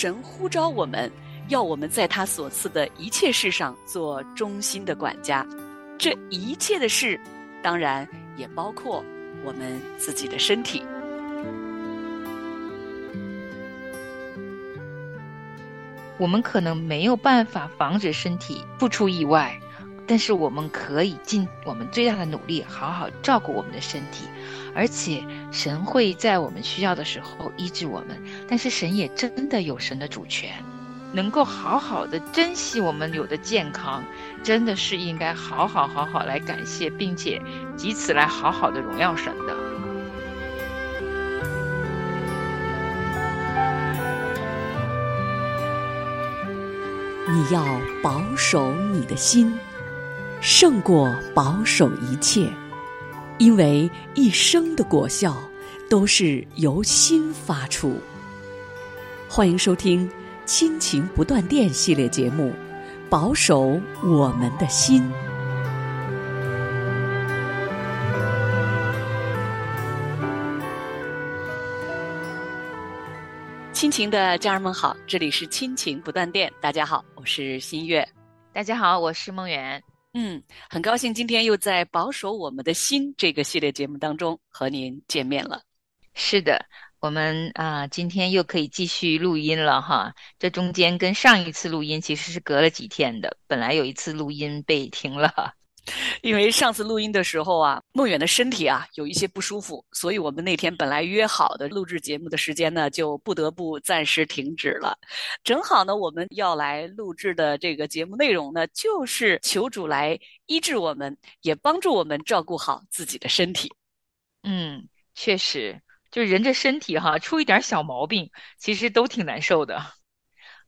神呼召我们，要我们在他所赐的一切事上做忠心的管家。这一切的事，当然也包括我们自己的身体。我们可能没有办法防止身体不出意外，但是我们可以尽我们最大的努力，好好照顾我们的身体。而且神会在我们需要的时候医治我们，但是神也真的有神的主权，能够好好的珍惜我们有的健康，真的是应该好好好好来感谢，并且以此来好好的荣耀神的。你要保守你的心，胜过保守一切。因为一生的果效都是由心发出。欢迎收听《亲情不断电》系列节目，《保守我们的心》。亲情的家人们好，这里是亲情不断电，大家好，我是新月，大家好，我是梦圆。嗯，很高兴今天又在《保守我们的心》这个系列节目当中和您见面了。是的，我们啊，今天又可以继续录音了哈。这中间跟上一次录音其实是隔了几天的，本来有一次录音被停了。因为上次录音的时候啊，梦远的身体啊有一些不舒服，所以我们那天本来约好的录制节目的时间呢，就不得不暂时停止了。正好呢，我们要来录制的这个节目内容呢，就是求主来医治我们，也帮助我们照顾好自己的身体。嗯，确实，就人这身体哈，出一点小毛病，其实都挺难受的。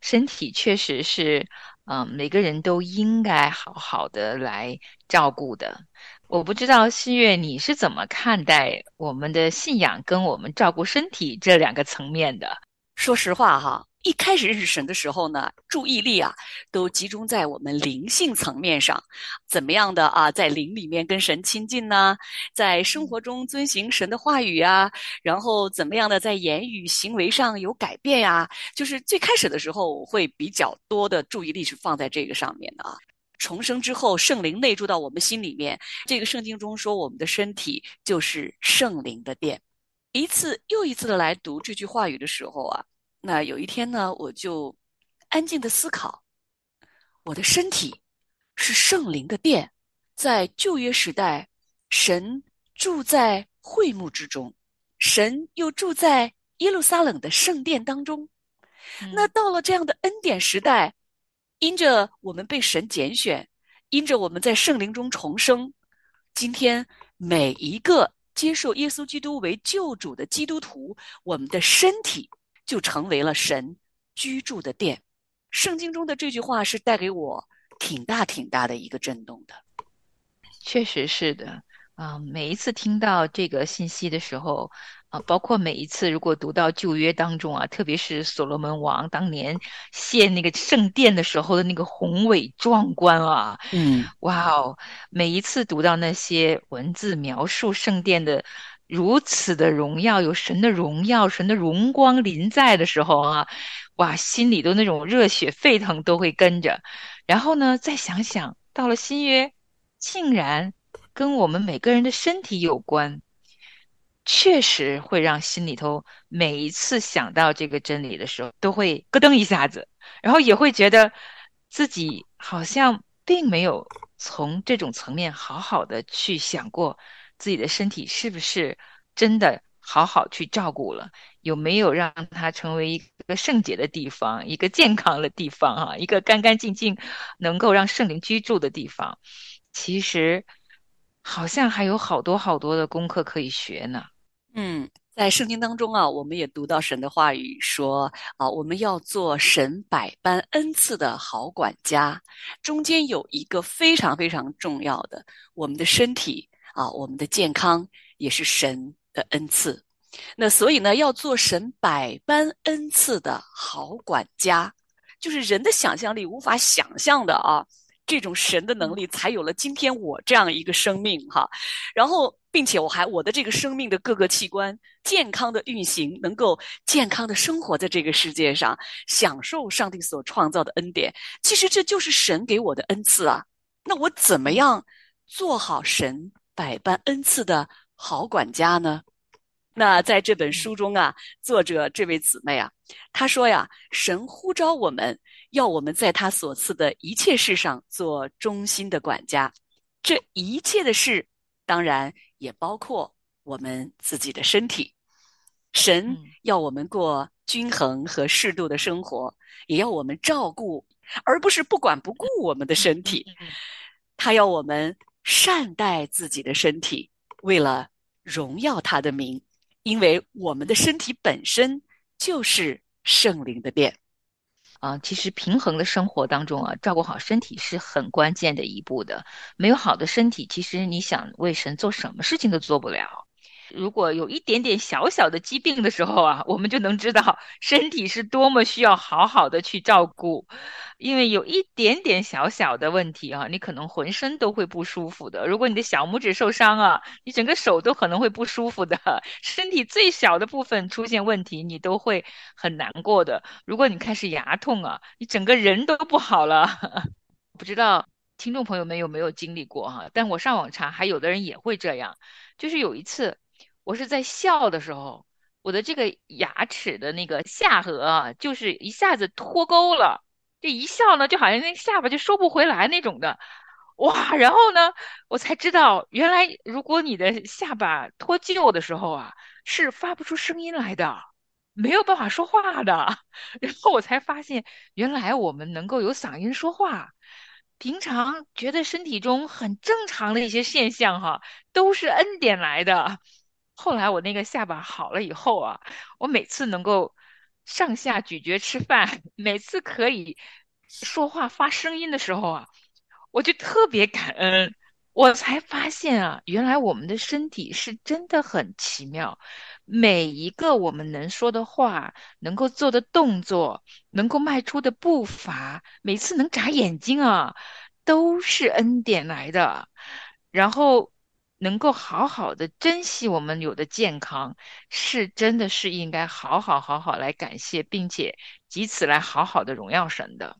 身体确实是。嗯，每个人都应该好好的来照顾的。我不知道新月你是怎么看待我们的信仰跟我们照顾身体这两个层面的？说实话哈。一开始认识神的时候呢，注意力啊都集中在我们灵性层面上，怎么样的啊，在灵里面跟神亲近呢？在生活中遵行神的话语啊，然后怎么样的在言语行为上有改变呀？就是最开始的时候，会比较多的注意力是放在这个上面的啊。重生之后，圣灵内住到我们心里面，这个圣经中说，我们的身体就是圣灵的殿。一次又一次的来读这句话语的时候啊。那有一天呢，我就安静的思考，我的身体是圣灵的殿，在旧约时代，神住在会幕之中，神又住在耶路撒冷的圣殿当中。那到了这样的恩典时代，因着我们被神拣选，因着我们在圣灵中重生，今天每一个接受耶稣基督为救主的基督徒，我们的身体。就成为了神居住的殿。圣经中的这句话是带给我挺大挺大的一个震动的。确实是的啊，每一次听到这个信息的时候啊，包括每一次如果读到旧约当中啊，特别是所罗门王当年献那个圣殿的时候的那个宏伟壮观啊，嗯，哇哦，每一次读到那些文字描述圣殿的。如此的荣耀，有神的荣耀，神的荣光临在的时候啊，哇，心里都那种热血沸腾，都会跟着。然后呢，再想想到了新约，竟然跟我们每个人的身体有关，确实会让心里头每一次想到这个真理的时候，都会咯噔一下子，然后也会觉得自己好像并没有从这种层面好好的去想过。自己的身体是不是真的好好去照顾了？有没有让它成为一个圣洁的地方，一个健康的地方啊？一个干干净净，能够让圣灵居住的地方？其实好像还有好多好多的功课可以学呢。嗯，在圣经当中啊，我们也读到神的话语说啊，我们要做神百般恩赐的好管家。中间有一个非常非常重要的，我们的身体。啊，我们的健康也是神的恩赐，那所以呢，要做神百般恩赐的好管家，就是人的想象力无法想象的啊。这种神的能力，才有了今天我这样一个生命哈。然后，并且我还我的这个生命的各个器官健康的运行，能够健康的生活在这个世界上，享受上帝所创造的恩典。其实这就是神给我的恩赐啊。那我怎么样做好神百般恩赐的好管家呢？那在这本书中啊，作者这位姊妹啊，她说呀，神呼召我们，要我们在他所赐的一切事上做忠心的管家。这一切的事，当然也包括我们自己的身体。神要我们过均衡和适度的生活，也要我们照顾，而不是不管不顾我们的身体。他要我们善待自己的身体，为了荣耀他的名。因为我们的身体本身就是圣灵的殿，啊，其实平衡的生活当中啊，照顾好身体是很关键的一步的。没有好的身体，其实你想为神做什么事情都做不了。如果有一点点小小的疾病的时候啊，我们就能知道身体是多么需要好好的去照顾，因为有一点点小小的问题啊，你可能浑身都会不舒服的。如果你的小拇指受伤啊，你整个手都可能会不舒服的。身体最小的部分出现问题，你都会很难过的。如果你开始牙痛啊，你整个人都不好了。不知道听众朋友们有没有经历过哈？但我上网查，还有的人也会这样，就是有一次。我是在笑的时候，我的这个牙齿的那个下颌啊，就是一下子脱钩了。这一笑呢，就好像那下巴就收不回来那种的，哇！然后呢，我才知道，原来如果你的下巴脱臼的时候啊，是发不出声音来的，没有办法说话的。然后我才发现，原来我们能够有嗓音说话，平常觉得身体中很正常的一些现象哈，都是恩典来的。后来我那个下巴好了以后啊，我每次能够上下咀嚼吃饭，每次可以说话发声音的时候啊，我就特别感恩。我才发现啊，原来我们的身体是真的很奇妙，每一个我们能说的话、能够做的动作、能够迈出的步伐、每次能眨眼睛啊，都是恩典来的。然后。能够好好的珍惜我们有的健康，是真的是应该好好好好来感谢，并且以此来好好的荣耀神的。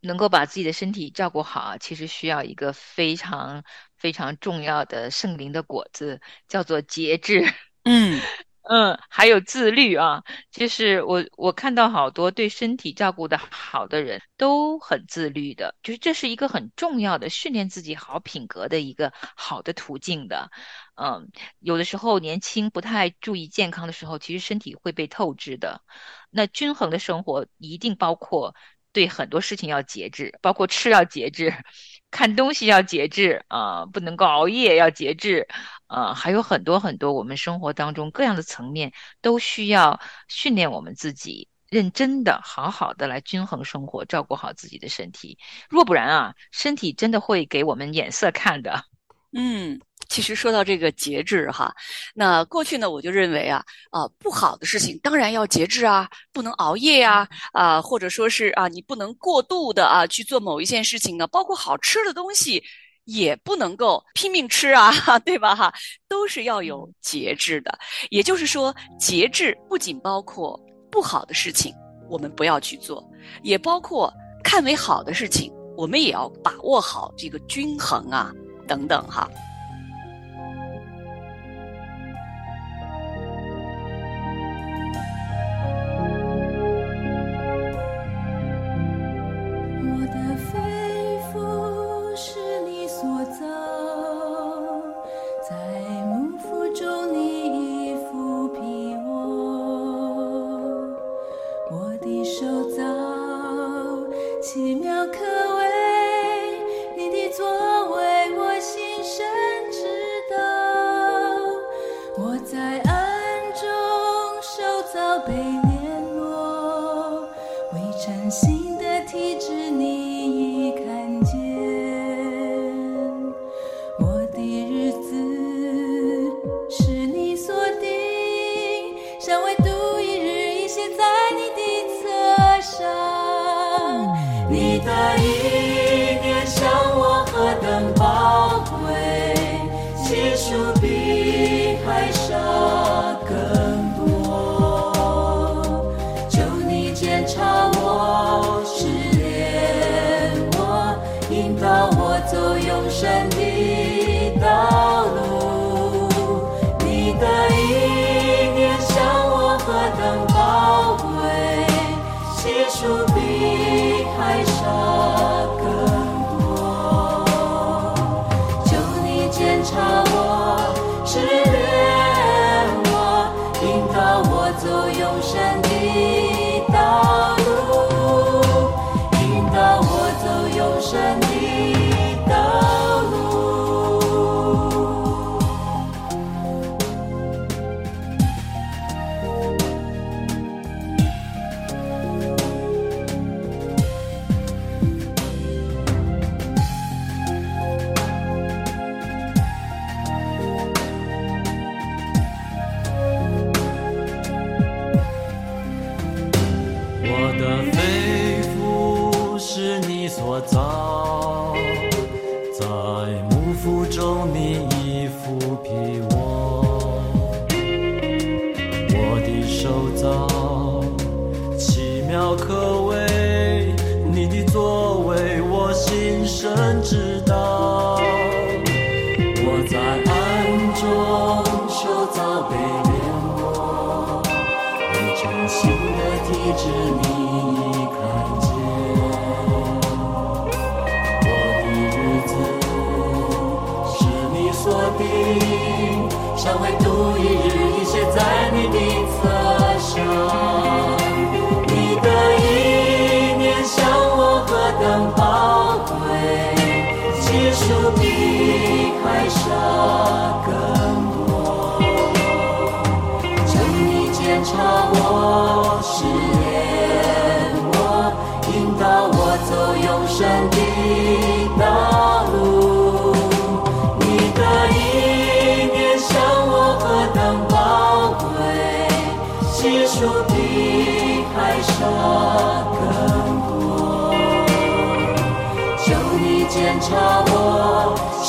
能够把自己的身体照顾好，其实需要一个非常非常重要的圣灵的果子，叫做节制。嗯。嗯，还有自律啊，就是我我看到好多对身体照顾的好的人都很自律的，就是这是一个很重要的训练自己好品格的一个好的途径的。嗯，有的时候年轻不太注意健康的时候，其实身体会被透支的。那均衡的生活一定包括对很多事情要节制，包括吃要节制。看东西要节制啊，不能够熬夜，要节制啊，还有很多很多我们生活当中各样的层面都需要训练我们自己，认真的、好好的来均衡生活，照顾好自己的身体。若不然啊，身体真的会给我们眼色看的。嗯。其实说到这个节制哈，那过去呢，我就认为啊啊不好的事情当然要节制啊，不能熬夜呀啊，或者说是啊你不能过度的啊去做某一件事情呢，包括好吃的东西也不能够拼命吃啊，对吧哈？都是要有节制的。也就是说，节制不仅包括不好的事情我们不要去做，也包括看为好的事情，我们也要把握好这个均衡啊等等哈。的飞。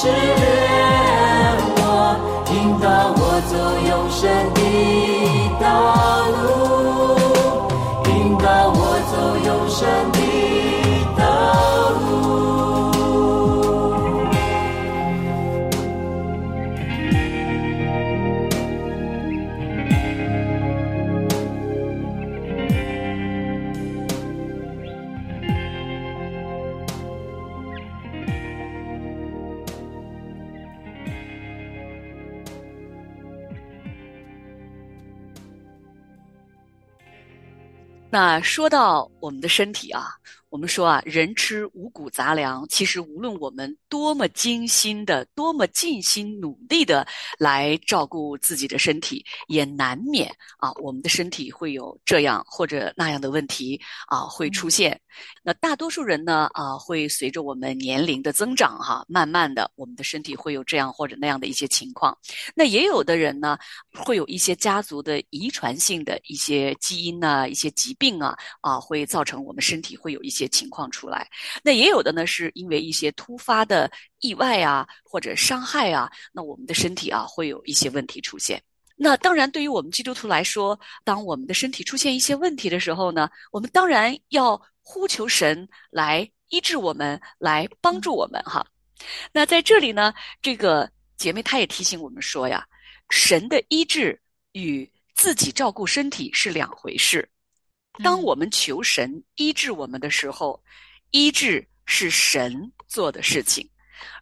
我，那说到我们的身体啊，我们说啊，人吃五谷杂粮，其实无论我们多么精心的、多么尽心努力的来照顾自己的身体，也难免啊，我们的身体会有这样或者那样的问题啊会出现。那大多数人呢啊，会随着我们年龄的增长哈、慢慢的我们的身体会有这样或者那样的一些情况。那也有的人呢，会有一些家族的遗传性的一些基因啊、一些疾病啊啊，会造成我们身体会有一些些情况出来。那也有的呢，是因为一些突发的意外啊或者伤害啊，那我们的身体啊会有一些问题出现。那当然，对于我们基督徒来说，当我们的身体出现一些问题的时候呢，我们当然要呼求神来医治我们，来帮助我们哈。那在这里呢，这个姐妹她也提醒我们说呀，神的医治与自己照顾身体是两回事。当我们求神医治我们的时候，医治是神做的事情，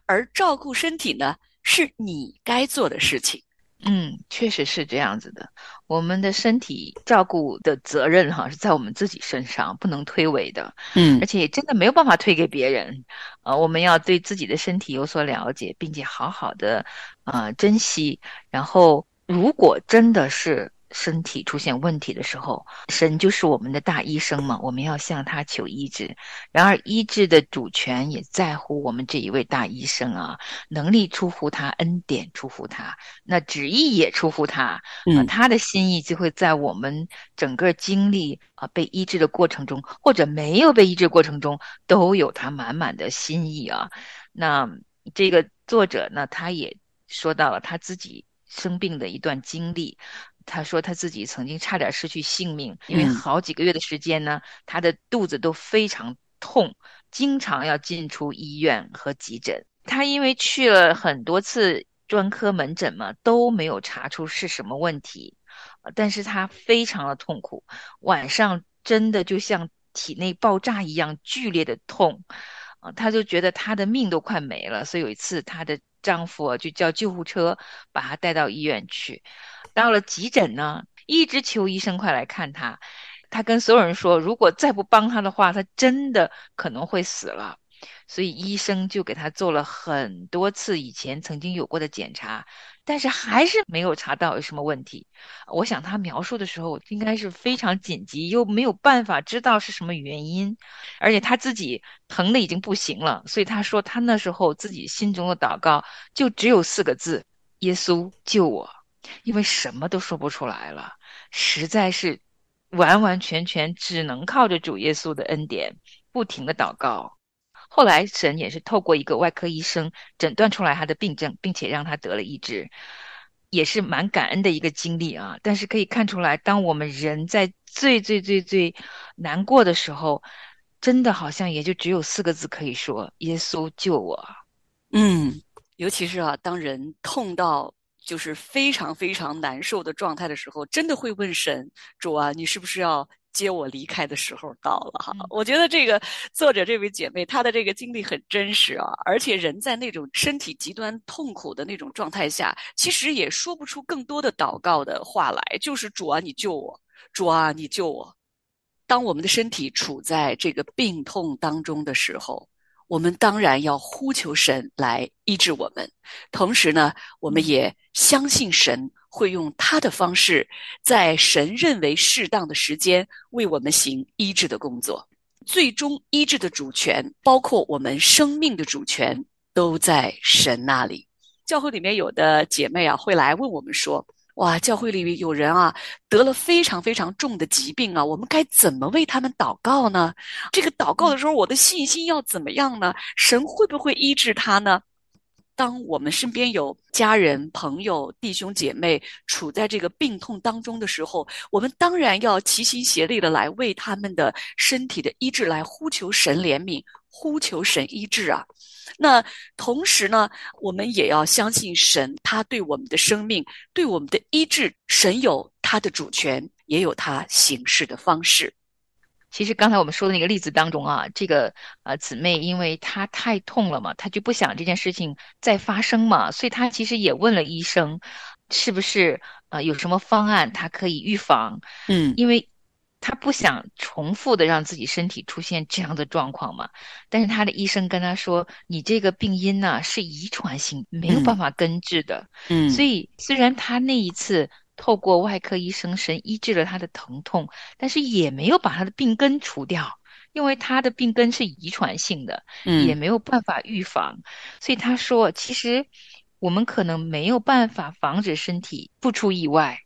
而照顾身体呢，是你该做的事情。嗯，确实是这样子的。我们的身体照顾的责任哈是在我们自己身上，不能推诿的。嗯而且也真的没有办法推给别人。呃，我们要对自己的身体有所了解，并且好好的呃珍惜。然后，如果真的是身体出现问题的时候，神就是我们的大医生嘛，我们要向他求医治。然而，医治的主权也在乎我们这一位大医生啊，能力出乎他，恩典出乎他，那旨意也出乎他。啊，嗯他的心意就会在我们整个经历啊被医治的过程中，或者没有被医治过程中，都有他满满的心意啊。那这个作者呢，他也说到了他自己生病的一段经历。他说他自己曾经差点失去性命，因为嗯好几个月的时间呢，他的肚子都非常痛，经常要进出医院和急诊。他因为去了很多次专科门诊嘛，都没有查出是什么问题，但是他非常的痛苦，晚上真的就像体内爆炸一样剧烈的痛，啊，他就觉得他的命都快没了，所以有一次她的丈夫就叫救护车把她带到医院去，到了急诊呢，一直求医生快来看他。他跟所有人说，如果再不帮他的话，他真的可能会死了。所以医生就给他做了很多次以前曾经有过的检查，但是还是没有查到有什么问题。我想他描述的时候应该是非常紧急，又没有办法知道是什么原因，而且他自己疼的已经不行了。所以他说他那时候自己心中的祷告就只有四个字：耶稣救我，因为什么都说不出来了，实在是完完全全只能靠着主耶稣的恩典，不停的祷告。后来神也是透过一个外科医生诊断出来他的病症，并且让他得了医治，也是蛮感恩的一个经历啊。但是可以看出来，当我们人在最最最最难过的时候，真的好像也就只有四个字可以说：“耶稣救我。”嗯，尤其是啊，当人痛到就是非常非常难受的状态的时候，真的会问神主啊，你是不是要？接我离开的时候到了哈，我觉得这个作者这位姐妹她的这个经历很真实啊，而且人在那种身体极端痛苦的那种状态下，其实也说不出更多的祷告的话来，就是主啊，你救我，主啊，你救我。当我们的身体处在这个病痛当中的时候，我们当然要呼求神来医治我们，同时呢，我们也相信神。会用他的方式，在神认为适当的时间为我们行医治的工作。最终医治的主权，包括我们生命的主权，都在神那里。教会里面有的姐妹啊，会来问我们说：“哇，教会里面有人啊，得了非常非常重的疾病啊，我们该怎么为他们祷告呢？这个祷告的时候，我的信心要怎么样呢？神会不会医治他呢？”当我们身边有家人、朋友、弟兄姐妹处在这个病痛当中的时候，我们当然要齐心协力的来为他们的身体的医治来呼求神怜悯，呼求神医治啊。那同时呢，我们也要相信神，他对我们的生命、对我们的医治，神有他的主权，也有他行事的方式。其实刚才我们说的那个例子当中啊，这个呃姊妹因为她太痛了嘛，她就不想这件事情再发生嘛，所以她其实也问了医生，是不是呃有什么方案她可以预防？嗯，因为她不想重复的让自己身体出现这样的状况嘛。但是他的医生跟他说，你这个病因呢是遗传性，没有办法根治的。嗯，所以虽然他那一次。透过外科医生神医治了他的疼痛，但是也没有把他的病根除掉，因为他的病根是遗传性的，也没有办法预防。所以他说，其实我们可能没有办法防止身体不出意外。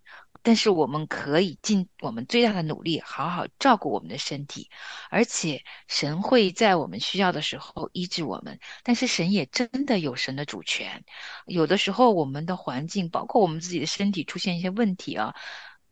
但是我们可以尽我们最大的努力，好好照顾我们的身体，而且神会在我们需要的时候医治我们。但是神也真的有神的主权，有的时候我们的环境，包括我们自己的身体出现一些问题啊。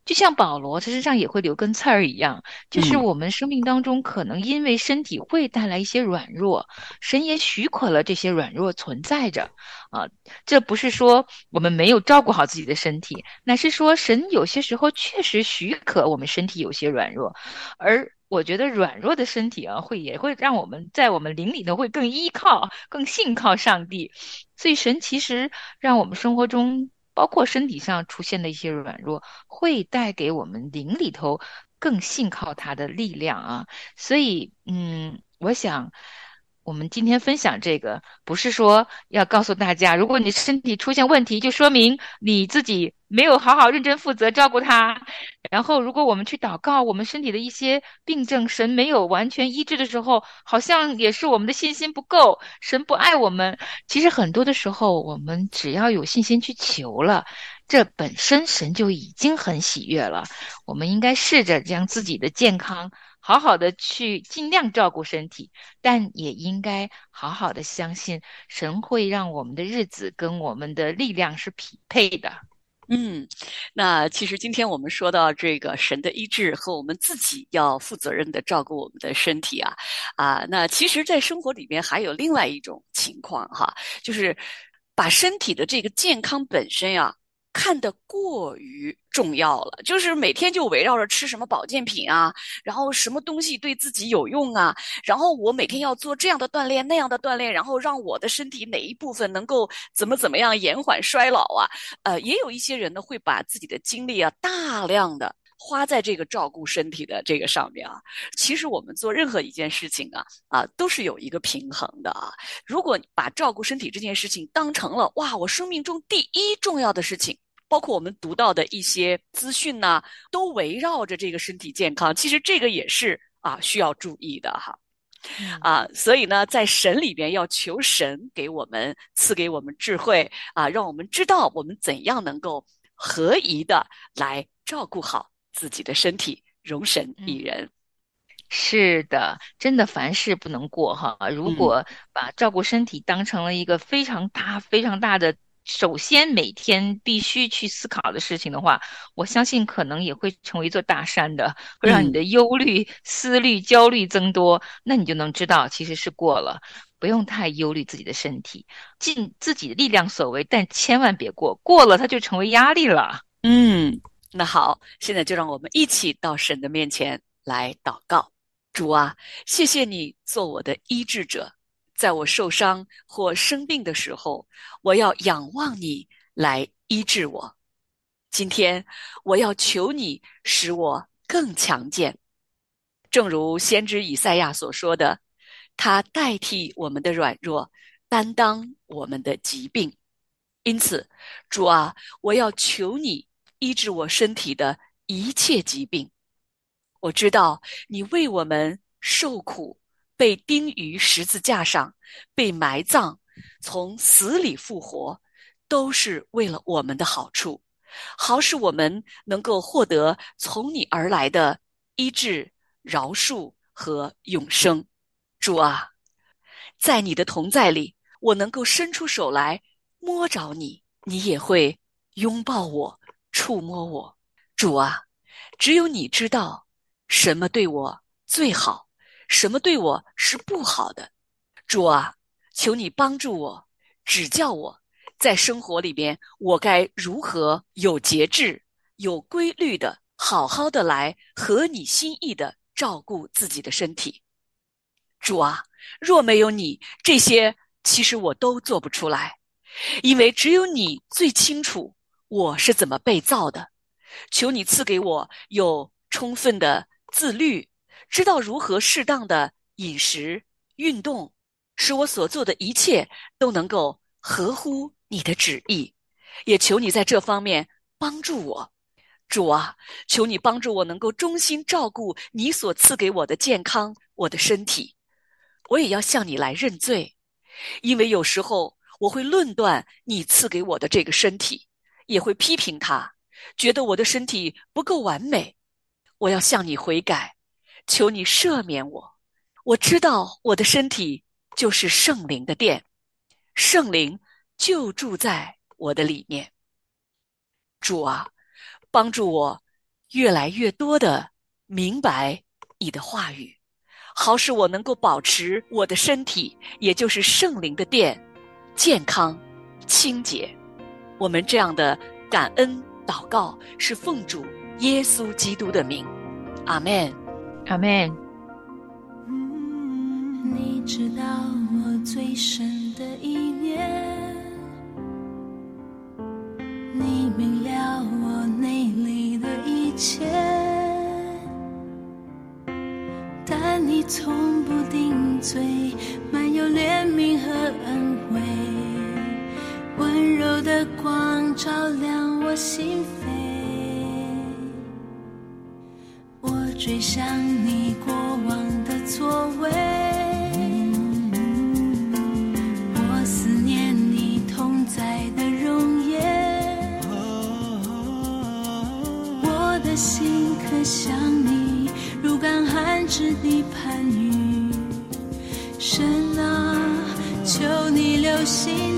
就像保罗他身上也会留根刺儿一样，就是我们生命当中可能因为身体会带来一些软弱，神也许可了这些软弱存在着啊。这不是说我们没有照顾好自己的身体，乃是说神有些时候确实许可我们身体有些软弱，而我觉得软弱的身体啊，会也会让我们在我们灵里头会更依靠、更信靠上帝。所以神其实让我们生活中。包括身体上出现的一些软弱，会带给我们灵里头更信靠他的力量啊！所以，嗯，我想。我们今天分享这个，不是说要告诉大家，如果你身体出现问题，就说明你自己没有好好认真负责照顾它。然后，如果我们去祷告，我们身体的一些病症，神没有完全医治的时候，好像也是我们的信心不够，神不爱我们。其实很多的时候，我们只要有信心去求了，这本身神就已经很喜悦了。我们应该试着将自己的健康。好好的去尽量照顾身体，但也应该好好的相信神会让我们的日子跟我们的力量是匹配的。嗯，那其实今天我们说到这个神的医治和我们自己要负责任的照顾我们的身体啊，啊，那其实，在生活里面还有另外一种情况哈，就是把身体的这个健康本身呀。看得过于重要了，就是每天就围绕着吃什么保健品啊，然后什么东西对自己有用啊，然后我每天要做这样的锻炼那样的锻炼，然后让我的身体哪一部分能够怎么怎么样延缓衰老啊？呃，也有一些人呢会把自己的精力啊大量的花在这个照顾身体的这个上面啊。其实我们做任何一件事情啊啊都是有一个平衡的啊。如果把照顾身体这件事情当成了哇我生命中第一重要的事情。包括我们读到的一些资讯呢，都围绕着这个身体健康。其实这个也是啊，需要注意的哈。啊，所以呢，在神里边要求神给我们赐给我们智慧啊，让我们知道我们怎样能够合宜的来照顾好自己的身体，容神一人。是的，真的凡事不能过哈。如果把照顾身体当成了一个非常大、非常大的。首先，每天必须去思考的事情的话，我相信可能也会成为一座大山的，会让你的忧虑、思虑、焦虑增多。那你就能知道，其实是过了，不用太忧虑自己的身体，尽自己的力量所为，但千万别过，过了它就成为压力了。嗯，那好，现在就让我们一起到神的面前来祷告。主啊，谢谢你做我的医治者。在我受伤或生病的时候，我要仰望你来医治我。今天我要求你使我更强健，正如先知以赛亚所说的：“他代替我们的软弱，担当我们的疾病。”因此，主啊，我要求你医治我身体的一切疾病。我知道你为我们受苦。被钉于十字架上，被埋葬，从死里复活，都是为了我们的好处，好使我们能够获得从你而来的医治、饶恕和永生。主啊，在你的同在里，我能够伸出手来摸着你，你也会拥抱我、触摸我。主啊，只有你知道什么对我最好。什么对我是不好的，主啊，求你帮助我，指教我，在生活里边我该如何有节制、有规律的，好好的来合你心意的照顾自己的身体。主啊，若没有你，这些其实我都做不出来，因为只有你最清楚我是怎么被造的。求你赐给我有充分的自律。知道如何适当的饮食、运动，使我所做的一切都能够合乎你的旨意。也求你在这方面帮助我，主啊，求你帮助我能够忠心照顾你所赐给我的健康，我的身体。我也要向你来认罪，因为有时候我会论断你赐给我的这个身体，也会批评他，觉得我的身体不够完美。我要向你悔改。求你赦免我，我知道我的身体就是圣灵的殿，圣灵就住在我的里面。主啊，帮助我越来越多的明白你的话语，好使我能够保持我的身体，也就是圣灵的殿，健康、清洁。我们这样的感恩祷告是奉主耶稣基督的名，阿门。阿门。你知道我最深的意念，你明了我内里的一切，但你从不顶嘴，满有怜悯和恩惠，温柔的光照亮我心追想你过往的座位，我思念你同在的容颜，我的心可想你如干旱之地盼雨，神啊，求你留心